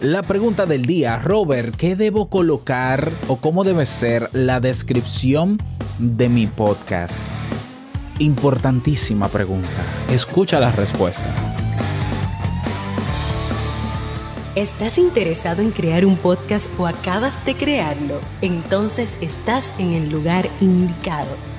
La pregunta del día, Robert, ¿qué debo colocar o cómo debe ser la descripción de mi podcast? Importantísima pregunta. Escucha la respuesta. ¿Estás interesado en crear un podcast o acabas de crearlo? Entonces estás en el lugar indicado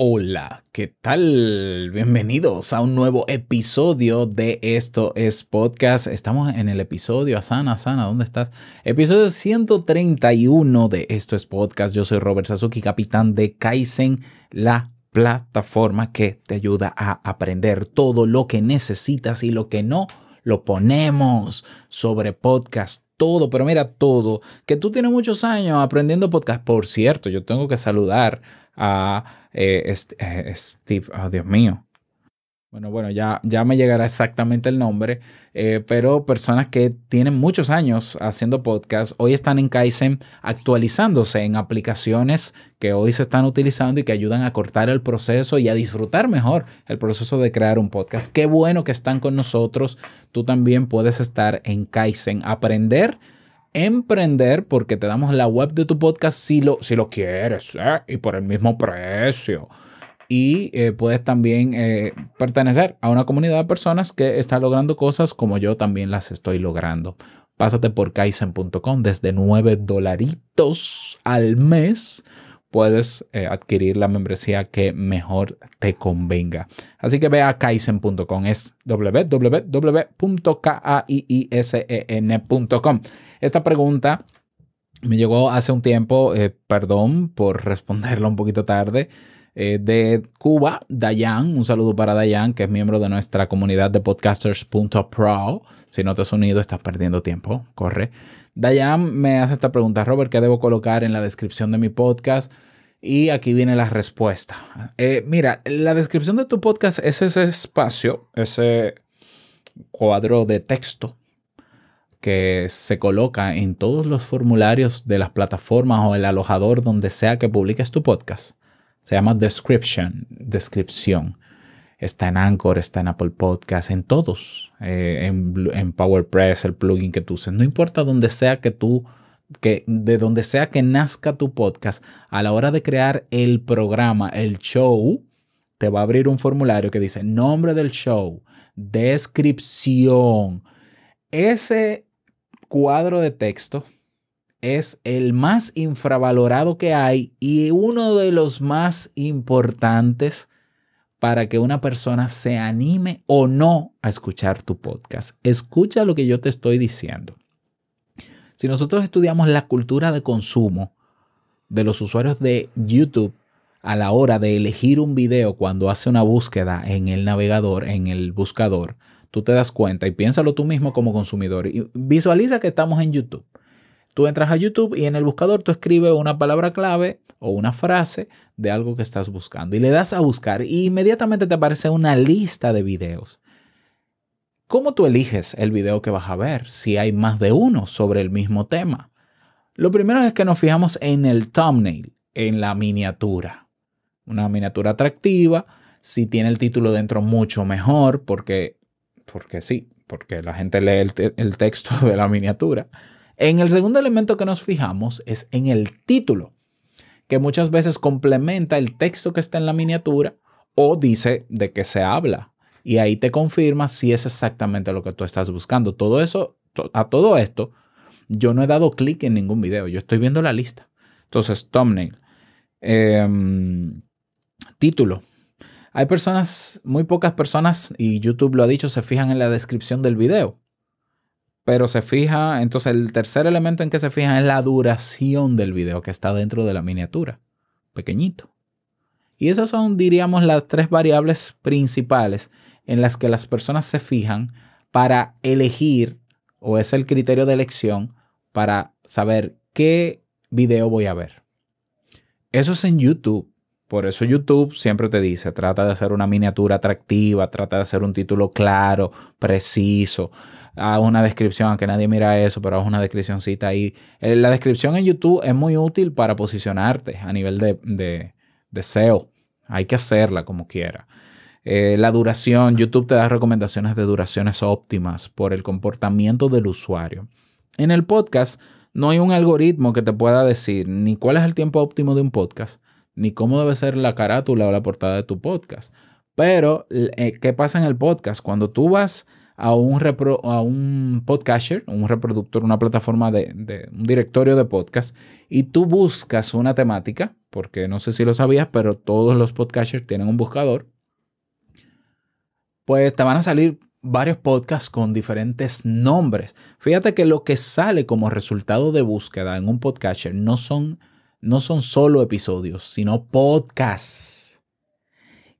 Hola, ¿qué tal? Bienvenidos a un nuevo episodio de Esto es Podcast. Estamos en el episodio, Asana, Asana, ¿dónde estás? Episodio 131 de Esto es Podcast. Yo soy Robert Sasuki, capitán de Kaizen, la plataforma que te ayuda a aprender todo lo que necesitas y lo que no lo ponemos sobre podcast todo, pero mira todo, que tú tienes muchos años aprendiendo podcast. Por cierto, yo tengo que saludar a eh, eh, Steve, oh Dios mío. Bueno, bueno, ya, ya me llegará exactamente el nombre, eh, pero personas que tienen muchos años haciendo podcast, hoy están en Kaizen actualizándose en aplicaciones que hoy se están utilizando y que ayudan a cortar el proceso y a disfrutar mejor el proceso de crear un podcast. Qué bueno que están con nosotros. Tú también puedes estar en Kaizen, aprender emprender porque te damos la web de tu podcast si lo, si lo quieres ¿eh? y por el mismo precio. Y eh, puedes también eh, pertenecer a una comunidad de personas que está logrando cosas como yo también las estoy logrando. Pásate por kaizen.com desde 9 dolaritos al mes puedes eh, adquirir la membresía que mejor te convenga. Así que ve a kaizen.com, es www.kaisen.com. Esta pregunta me llegó hace un tiempo, perdón por responderla un poquito tarde, eh, de Cuba, Dayan. Un saludo para Dayan, que es miembro de nuestra comunidad de podcasters.pro. Si no te has unido, estás perdiendo tiempo. Corre. Dayan me hace esta pregunta, Robert, ¿qué debo colocar en la descripción de mi podcast? Y aquí viene la respuesta. Eh, mira, la descripción de tu podcast es ese espacio, ese cuadro de texto que se coloca en todos los formularios de las plataformas o el alojador donde sea que publiques tu podcast. Se llama description, descripción. Está en Anchor, está en Apple Podcast, en todos, eh, en, en, PowerPress, el plugin que tú uses. No importa donde sea que tú, que de donde sea que nazca tu podcast, a la hora de crear el programa, el show, te va a abrir un formulario que dice nombre del show, descripción. Ese cuadro de texto es el más infravalorado que hay y uno de los más importantes para que una persona se anime o no a escuchar tu podcast. Escucha lo que yo te estoy diciendo. Si nosotros estudiamos la cultura de consumo de los usuarios de YouTube a la hora de elegir un video cuando hace una búsqueda en el navegador, en el buscador, tú te das cuenta y piénsalo tú mismo como consumidor y visualiza que estamos en YouTube. Tú entras a YouTube y en el buscador tú escribes una palabra clave o una frase de algo que estás buscando y le das a buscar y inmediatamente te aparece una lista de videos. ¿Cómo tú eliges el video que vas a ver si hay más de uno sobre el mismo tema? Lo primero es que nos fijamos en el thumbnail, en la miniatura. Una miniatura atractiva, si tiene el título dentro mucho mejor, porque, porque sí, porque la gente lee el texto de la miniatura. En el segundo elemento que nos fijamos es en el título, que muchas veces complementa el texto que está en la miniatura o dice de qué se habla. Y ahí te confirma si es exactamente lo que tú estás buscando. Todo eso, a todo esto, yo no he dado clic en ningún video, yo estoy viendo la lista. Entonces, thumbnail. Em, título. Hay personas, muy pocas personas, y YouTube lo ha dicho, se fijan en la descripción del video pero se fija, entonces el tercer elemento en que se fija es la duración del video que está dentro de la miniatura, pequeñito. Y esas son, diríamos, las tres variables principales en las que las personas se fijan para elegir o es el criterio de elección para saber qué video voy a ver. Eso es en YouTube. Por eso YouTube siempre te dice, trata de hacer una miniatura atractiva, trata de hacer un título claro, preciso, haz una descripción, aunque nadie mira eso, pero haz una descripcióncita ahí. Eh, la descripción en YouTube es muy útil para posicionarte a nivel de, de, SEO. Hay que hacerla como quiera. Eh, la duración, YouTube te da recomendaciones de duraciones óptimas por el comportamiento del usuario. En el podcast no hay un algoritmo que te pueda decir ni cuál es el tiempo óptimo de un podcast, ni cómo debe ser la carátula o la portada de tu podcast. Pero, eh, ¿qué pasa en el podcast? Cuando tú vas a un, a un podcaster, un reproductor, una plataforma de, un directorio de podcast, y tú buscas una temática, porque no sé si lo sabías, pero todos los podcasters tienen un buscador, pues te van a salir varios podcasts con diferentes nombres. Fíjate que lo que sale como resultado de búsqueda en un podcaster no son no son solo episodios, sino podcasts.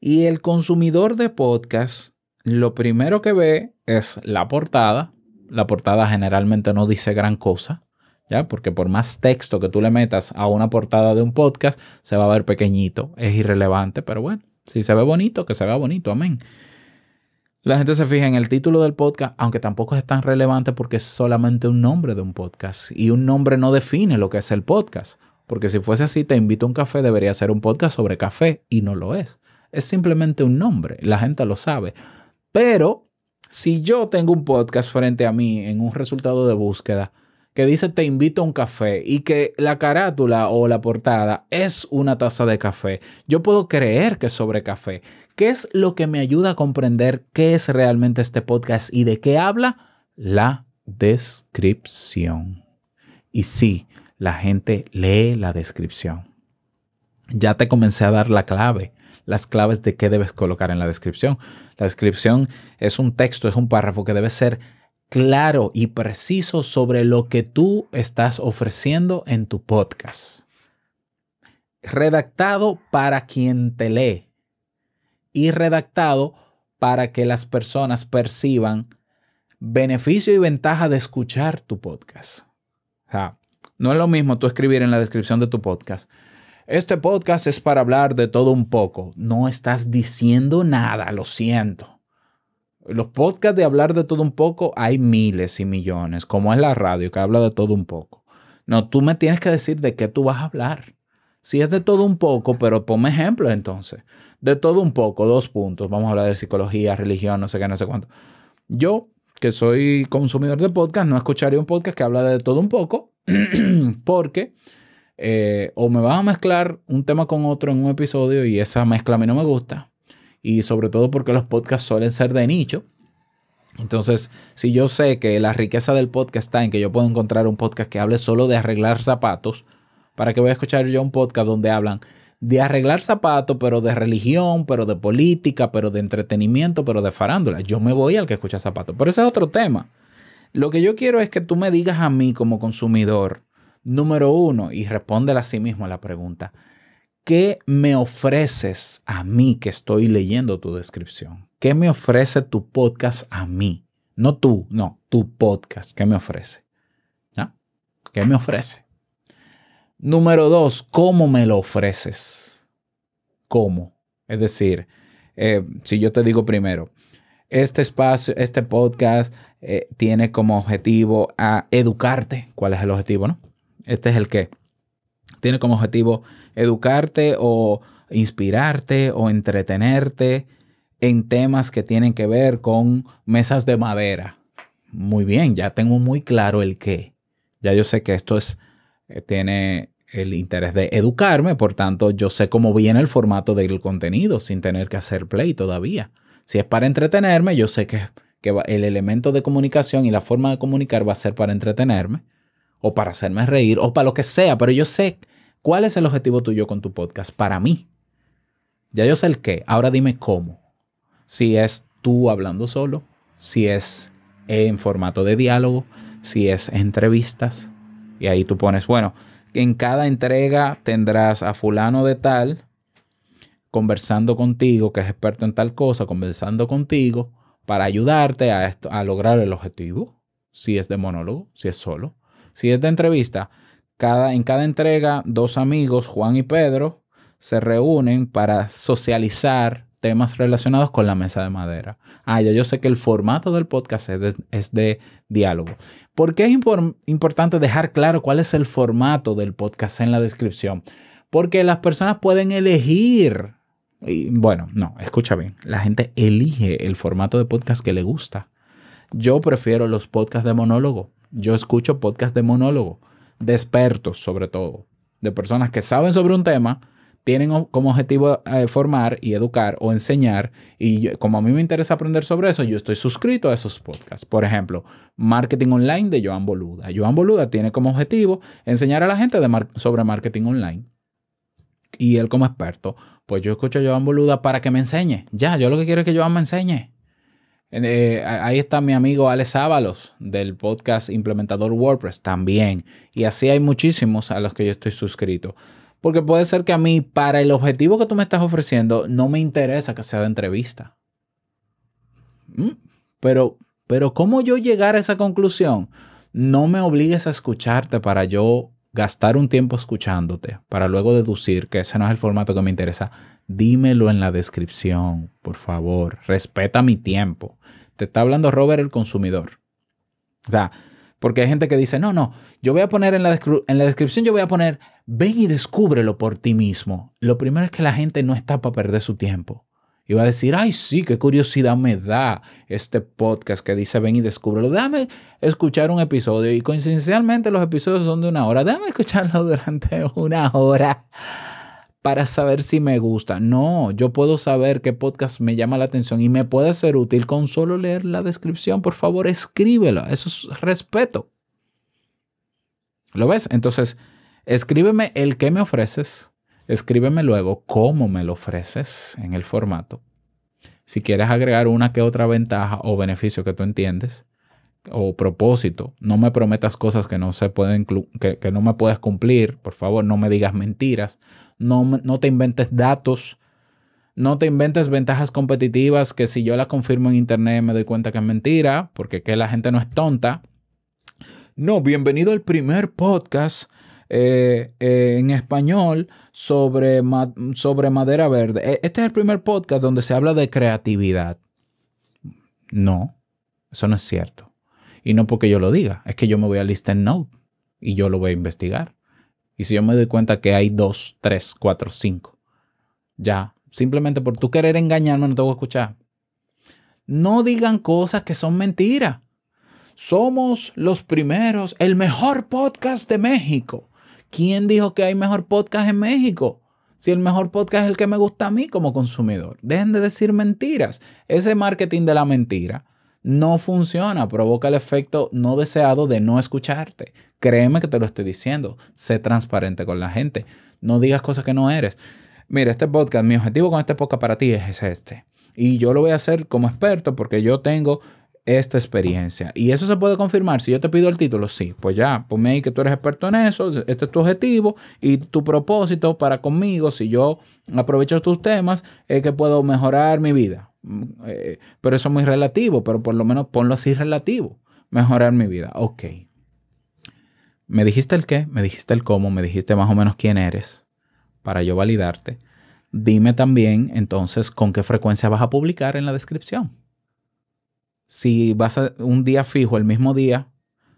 Y el consumidor de podcast, lo primero que ve es la portada. La portada generalmente no dice gran cosa, ¿ya? Porque por más texto que tú le metas a una portada de un podcast, se va a ver pequeñito, es irrelevante, pero bueno, si se ve bonito, que se vea bonito, amén. La gente se fija en el título del podcast, aunque tampoco es tan relevante porque es solamente un nombre de un podcast y un nombre no define lo que es el podcast. Porque si fuese así, te invito a un café, debería ser un podcast sobre café y no lo es. Es simplemente un nombre, la gente lo sabe. Pero si yo tengo un podcast frente a mí en un resultado de búsqueda que dice te invito a un café y que la carátula o la portada es una taza de café, yo puedo creer que es sobre café. ¿Qué es lo que me ayuda a comprender qué es realmente este podcast y de qué habla? La descripción. Y sí, la gente lee la descripción. Ya te comencé a dar la clave, las claves de qué debes colocar en la descripción. La descripción es un texto, es un párrafo que debe ser claro y preciso sobre lo que tú estás ofreciendo en tu podcast. Redactado para quien te lee y redactado para que las personas perciban beneficio y ventaja de escuchar tu podcast. O sea, no es lo mismo tú escribir en la descripción de tu podcast. Este podcast es para hablar de todo un poco. No estás diciendo nada, lo siento. Los podcasts de hablar de todo un poco hay miles y millones, como es la radio que habla de todo un poco. No, tú me tienes que decir de qué tú vas a hablar. Si es de todo un poco, pero ponme ejemplos entonces. De todo un poco, dos puntos. Vamos a hablar de psicología, religión, no sé qué, no sé cuánto. Yo, que soy consumidor de podcast, no escucharía un podcast que habla de todo un poco porque eh, o me vas a mezclar un tema con otro en un episodio y esa mezcla a mí no me gusta. Y sobre todo porque los podcasts suelen ser de nicho. Entonces, si yo sé que la riqueza del podcast está en que yo puedo encontrar un podcast que hable solo de arreglar zapatos, ¿para que voy a escuchar yo un podcast donde hablan de arreglar zapatos, pero de religión, pero de política, pero de entretenimiento, pero de farándula? Yo me voy al que escucha zapatos. Pero ese es otro tema. Lo que yo quiero es que tú me digas a mí como consumidor, número uno, y respóndela a sí mismo la pregunta, ¿qué me ofreces a mí que estoy leyendo tu descripción? ¿Qué me ofrece tu podcast a mí? No tú, no, tu podcast, ¿qué me ofrece? ¿Qué me ofrece? Número dos, ¿cómo me lo ofreces? ¿Cómo? Es decir, eh, si yo te digo primero, este espacio, este podcast eh, tiene como objetivo educarte. ¿Cuál es el objetivo, no? Este es el que tiene como objetivo educarte o inspirarte o entretenerte en temas que tienen que ver con mesas de madera. Muy bien, ya tengo muy claro el qué. Ya yo sé que esto es, eh, tiene el interés de educarme, por tanto yo sé cómo viene el formato del contenido sin tener que hacer play todavía. Si es para entretenerme, yo sé que que el elemento de comunicación y la forma de comunicar va a ser para entretenerme o para hacerme reír o para lo que sea, pero yo sé cuál es el objetivo tuyo con tu podcast para mí. Ya yo sé el qué, ahora dime cómo. Si es tú hablando solo, si es en formato de diálogo, si es entrevistas, y ahí tú pones, bueno, en cada entrega tendrás a fulano de tal conversando contigo, que es experto en tal cosa, conversando contigo, para ayudarte a, esto, a lograr el objetivo. si es de monólogo, si es solo. Si es de entrevista, cada, en cada entrega, dos amigos, Juan y Pedro, se reúnen para socializar temas relacionados con la mesa de madera. Ah, ya yo sé que el formato del podcast es de, diálogo. ¿Por qué es importante dejar claro cuál es el formato del podcast en la descripción? Porque las personas pueden elegir. Y, bueno, no, escucha bien. La gente elige el formato de podcast que le gusta. Yo prefiero los podcasts de monólogo. Yo escucho podcasts de monólogo, de expertos sobre todo, de personas que saben sobre un tema tienen como objetivo eh, formar y educar o enseñar. Y como a mí me interesa aprender sobre eso, yo estoy suscrito a esos podcasts. Por ejemplo, Marketing Online de Joan Boluda. Joan Boluda tiene como objetivo enseñar a la gente sobre marketing online. Y él como experto, pues yo escucho a Joan Boluda para que me enseñe. Ya, yo lo que quiero es que Joan me enseñe. Eh, ahí está mi amigo Alex Ábalos del podcast Implementador WordPress también. Y así hay muchísimos a los que yo estoy suscrito. Porque puede ser que a mí, para el objetivo que tú me estás ofreciendo, no me interesa que sea de entrevista. Mm, pero, pero ¿cómo yo llegar a esa conclusión? No me obligues a escucharte para yo gastar un tiempo escuchándote, para luego deducir que ese no es el formato que me interesa. Dímelo en la descripción, por favor. Respeta mi tiempo. Te está hablando Robert el consumidor. O sea, porque hay gente que dice, no, no, yo voy a poner en la, en la descripción, yo voy a poner, ven y descúbrelo por ti mismo. Lo primero es que la gente no está para perder su tiempo. Y va a decir, ay, sí, qué curiosidad me da este podcast que dice ven y descúbrelo. Déjame escuchar un episodio. Y coincidencialmente los episodios son de una hora. Déjame escucharlo durante una hora para saber si me gusta. No, yo puedo saber qué podcast me llama la atención y me puede ser útil con solo leer la descripción. Por favor, escríbelo. Eso es respeto. ¿Lo ves? Entonces, escríbeme el que me ofreces. Escríbeme luego cómo me lo ofreces en el formato. Si quieres agregar una que otra ventaja o beneficio que tú entiendes o propósito, no me prometas cosas que no se pueden que, que no me puedes cumplir. Por favor, no me digas mentiras no, te inventes datos, no te inventes ventajas competitivas que si yo las confirmo en internet me doy cuenta que es mentira, porque que la gente no es tonta. No, bienvenido al primer podcast eh, eh, en español sobre, sobre madera verde. E, este es el primer podcast donde se habla de creatividad. No, eso no es cierto. Y no porque yo lo diga, es que yo me voy a Listen Note y yo lo voy a investigar. Y si yo me doy cuenta que hay dos, tres, cuatro, cinco, ya, simplemente por tú querer engañarme no te voy a escuchar. No digan cosas que son mentiras. Somos los primeros, el mejor podcast de México. ¿Quién dijo que hay mejor podcast en México? Si el mejor podcast es el que me gusta a mí como consumidor. Dejen de decir mentiras. Ese marketing de la mentira no funciona, provoca el efecto no deseado de no escucharte. Créeme que te lo estoy diciendo. Sé transparente con la gente. No digas cosas que no eres. Mira, este podcast, mi objetivo con este podcast para ti es este. Y yo lo voy a hacer como experto porque yo tengo esta experiencia. Y eso se puede confirmar. Si yo te pido el título, sí, pues ya, ponme ahí que tú eres experto en eso, este es tu objetivo y tu propósito para conmigo, si yo aprovecho tus temas, es que puedo mejorar mi vida. Mm, eh, pero eso es muy relativo, pero por lo menos ponlo así relativo. Mejorar mi vida. Ok. Me dijiste el qué, me dijiste el cómo, me dijiste más o menos quién eres para yo validarte. Dime también entonces con qué frecuencia vas a publicar en la descripción. Si vas a un día fijo, el mismo día,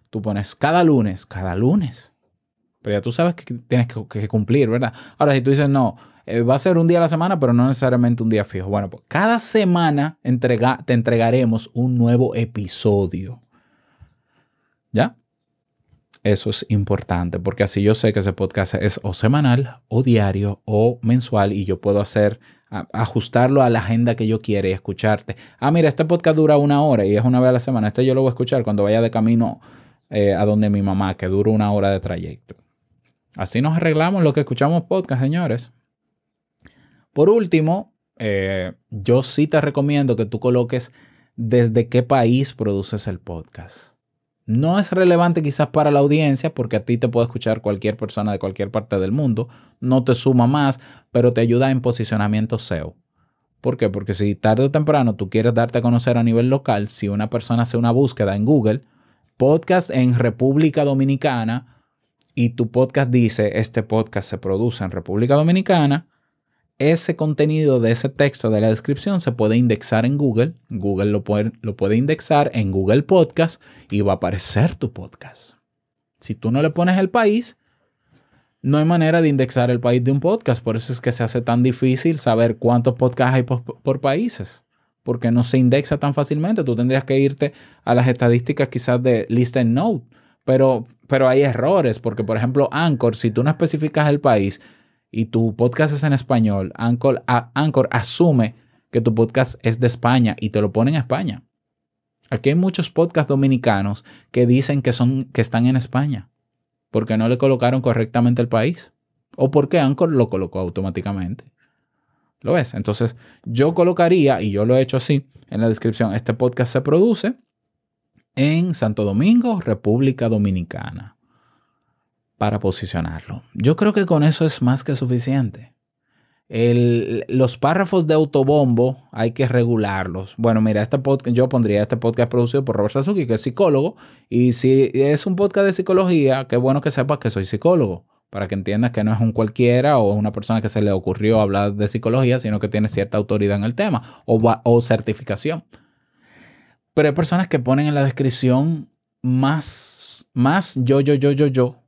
tú pones cada lunes, cada lunes. Pero ya tú sabes que tienes que, cumplir, ¿verdad? Ahora, si tú dices, no, eh, va a ser un día a la semana, pero no necesariamente un día fijo. Bueno, pues cada semana te entregaremos un nuevo episodio. ¿Ya? Eso es importante porque así yo sé que ese podcast es o semanal o diario o mensual y yo puedo hacer ajustarlo a la agenda que yo quiera y escucharte. Ah, mira, este podcast dura una hora y es una vez a la semana. Este yo lo voy a escuchar cuando vaya de camino eh, a donde mi mamá, que dura una hora de trayecto. Así nos arreglamos lo que escuchamos podcast, señores. Por último, eh, yo sí te recomiendo que tú coloques desde qué país produces el podcast. No es relevante quizás para la audiencia porque a ti te puede escuchar cualquier persona de cualquier parte del mundo, no te suma más, pero te ayuda en posicionamiento SEO. ¿Por qué? Porque si tarde o temprano tú quieres darte a conocer a nivel local, si una persona hace una búsqueda en Google, podcast en República Dominicana y tu podcast dice, este podcast se produce en República Dominicana, ese contenido de ese texto de la descripción se puede indexar en Google. Google lo puede, lo puede indexar en Google Podcast y va a aparecer tu podcast. Si tú no le pones el país, no hay manera de indexar el país de un podcast. Por eso es que se hace tan difícil saber cuántos podcasts hay por, países. Porque no se indexa tan fácilmente. Tú tendrías que irte a las estadísticas quizás de Listen Note. Pero, pero hay errores. Porque, por ejemplo, Anchor, si tú no especificas el país y tu podcast es en español, Anchor, asume que tu podcast es de España y te lo pone en España. Aquí hay muchos podcasts dominicanos que dicen que, son, que están en España porque no le colocaron correctamente el país o porque Anchor lo colocó automáticamente. ¿Lo ves? Entonces yo colocaría, y yo lo he hecho así en la descripción, este podcast se produce en Santo Domingo, República Dominicana, para posicionarlo. Yo creo que con eso es más que suficiente los párrafos de autobombo hay que regularlos. Bueno, mira, este podcast, yo pondría este podcast producido por Robert Sasuki, que es psicólogo. Y si es un podcast de psicología, qué bueno que sepas que soy psicólogo, para que entiendas que no es un cualquiera o una persona que se le ocurrió hablar de psicología, sino que tiene cierta autoridad en el tema o, o certificación. Pero hay personas que ponen en la descripción más, más yo, yo, yo, yo, yo,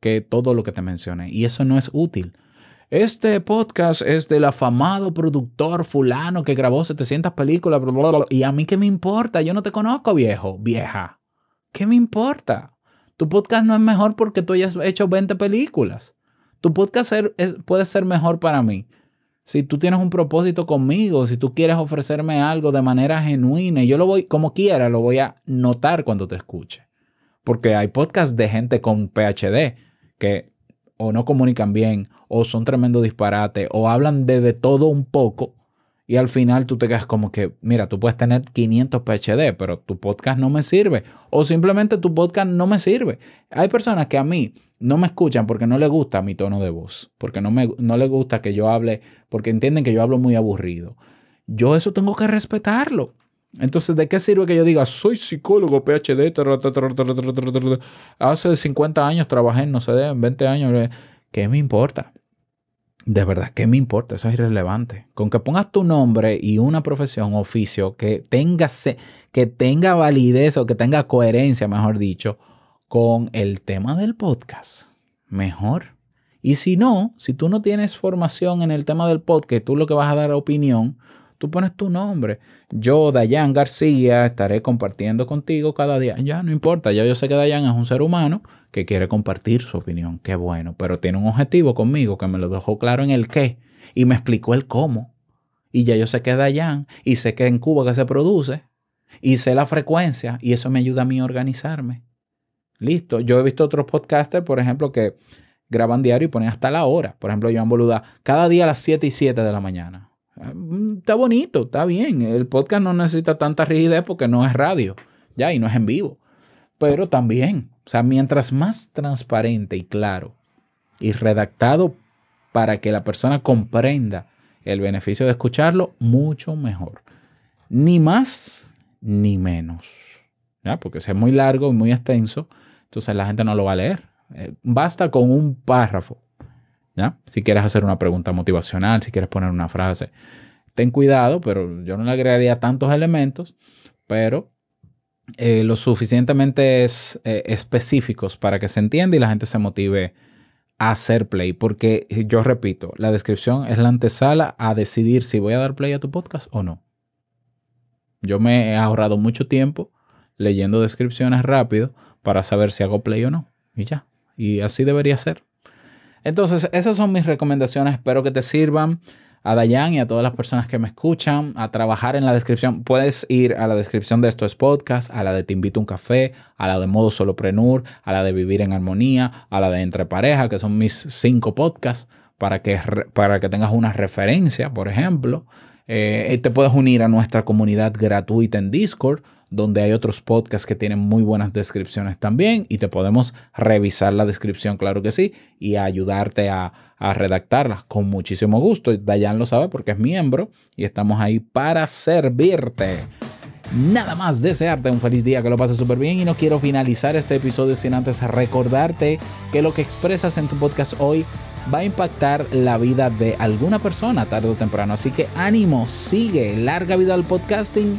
que todo lo que te mencioné. Y eso no es útil. Este podcast es del afamado productor fulano que grabó 700 películas, y a mí qué me importa, yo no te conozco, viejo, vieja. ¿Qué me importa? Tu podcast no es mejor porque tú hayas hecho 20 películas. Tu podcast puede ser mejor para mí. Si tú tienes un propósito conmigo, si tú quieres ofrecerme algo de manera genuina, yo lo voy, como quiera, lo voy a notar cuando te escuche. Porque hay podcasts de gente con PhD que o no comunican bien, o son tremendo disparate, o hablan de, todo un poco, y al final tú te quedas como que, mira, tú puedes tener 500 PhD, pero tu podcast no me sirve, o simplemente tu podcast no me sirve. Hay personas que a mí no me escuchan porque no les gusta mi tono de voz, porque no, me, no les gusta que yo hable, porque entienden que yo hablo muy aburrido. Yo eso tengo que respetarlo. Entonces, ¿de qué sirve que yo diga, soy psicólogo, PhD, hace 50 años trabajé en no sé, en 20 años? ¿Qué me importa? De verdad, ¿qué me importa? Eso es irrelevante. Con que pongas tu nombre y una profesión, oficio, que tenga, que tenga validez o que tenga coherencia, mejor dicho, con el tema del podcast, mejor. Y si no, si tú no tienes formación en el tema del podcast, tú lo que vas a dar opinión, Tú pones tu nombre. Yo, Dayan García, estaré compartiendo contigo cada día. Ya no importa, ya yo sé que Dayan es un ser humano que quiere compartir su opinión. Qué bueno, pero tiene un objetivo conmigo que me lo dejó claro en el qué y me explicó el cómo. Y ya yo sé que Dayan y sé que en Cuba que se produce y sé la frecuencia y eso me ayuda a mí a organizarme. Listo. Yo he visto otros podcasters, por ejemplo, que graban diario y ponen hasta la hora. Por ejemplo, Joan Boluda, cada día a las 7 y 7 de la mañana. Mm, está bonito, está bien. El podcast no necesita tanta rigidez porque no es radio, ya, y no es en vivo. Pero también, o sea, mientras más transparente y claro y redactado para que la persona comprenda el beneficio de escucharlo, mucho mejor. Ni más ni menos. ¿ya? Porque si es muy largo y muy extenso, entonces la gente no lo va a leer. Eh, basta con un párrafo si quieres hacer una pregunta motivacional, si quieres poner una frase, ten cuidado, pero yo no le agregaría tantos elementos, pero eh, lo suficientemente eh, específicos para que se entienda y la gente se motive a hacer play, porque yo repito, la descripción es la antesala a decidir si voy a dar play a tu podcast o no. Yo me he ahorrado mucho tiempo leyendo descripciones rápido para saber si hago play o no. Y ya. Y así debería ser. Entonces, esas son mis recomendaciones. Espero que te sirvan a Dayan y a todas las personas que me escuchan a trabajar en la descripción. Puedes ir a la descripción de estos podcasts, a la de Te invito a un café, a la de Modo Soloprenur, a la de Vivir en Armonía, a la de Entre Pareja, que son mis cinco podcasts, para que, para que tengas una referencia, por ejemplo. Eh, te puedes unir a nuestra comunidad gratuita en Discord donde hay otros podcasts que tienen muy buenas descripciones también y te podemos revisar la descripción, claro que sí, y ayudarte a, a redactarla con muchísimo gusto. Dayan lo sabe porque es miembro y estamos ahí para servirte. nada más desearte un feliz día, que lo pases súper bien y no quiero finalizar este episodio sin antes recordarte que lo que expresas en tu podcast hoy va a impactar la vida de alguna persona tarde o temprano. Así que ánimo, sigue, larga vida al podcasting